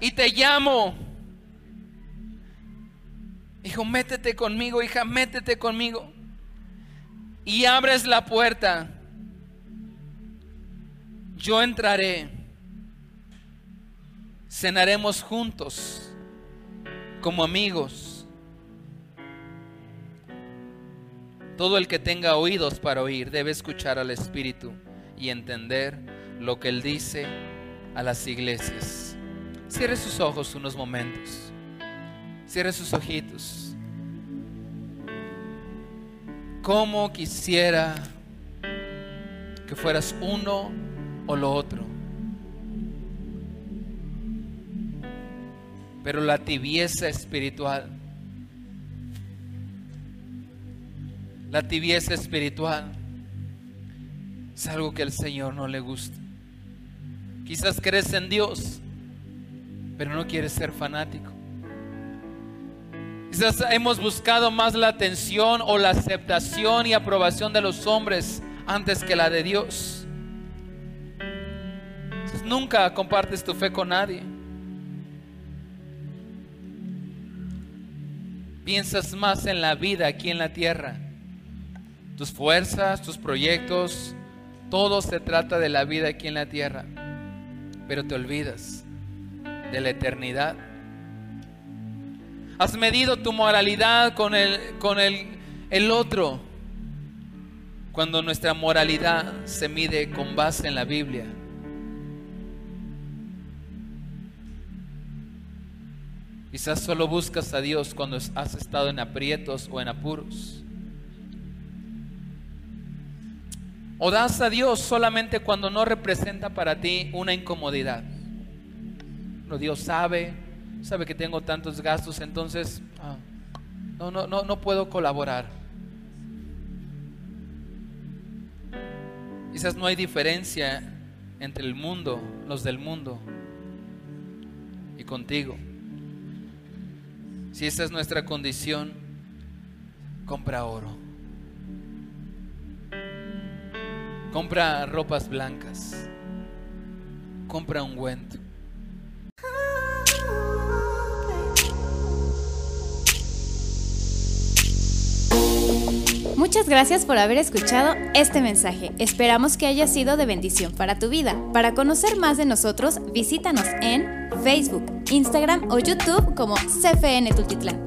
y te llamo. Hijo, métete conmigo, hija, métete conmigo. Y abres la puerta. Yo entraré. Cenaremos juntos como amigos Todo el que tenga oídos para oír debe escuchar al Espíritu y entender lo que Él dice a las iglesias. Cierre sus ojos unos momentos. Cierre sus ojitos. Como quisiera que fueras uno o lo otro. Pero la tibieza espiritual La tibieza espiritual es algo que al Señor no le gusta. Quizás crees en Dios, pero no quieres ser fanático. Quizás hemos buscado más la atención o la aceptación y aprobación de los hombres antes que la de Dios. nunca compartes tu fe con nadie. Piensas más en la vida aquí en la tierra. Tus fuerzas, tus proyectos, todo se trata de la vida aquí en la tierra. Pero te olvidas de la eternidad. Has medido tu moralidad con el, con el, el otro. Cuando nuestra moralidad se mide con base en la Biblia. Quizás solo buscas a Dios cuando has estado en aprietos o en apuros. O das a Dios solamente cuando no representa para ti una incomodidad. Pero Dios sabe, sabe que tengo tantos gastos, entonces ah, no, no, no, no puedo colaborar. Quizás no hay diferencia entre el mundo, los del mundo, y contigo. Si esa es nuestra condición, compra oro. Compra ropas blancas. Compra un ungüento. Muchas gracias por haber escuchado este mensaje. Esperamos que haya sido de bendición para tu vida. Para conocer más de nosotros, visítanos en Facebook, Instagram o YouTube como CFN Tultitlán.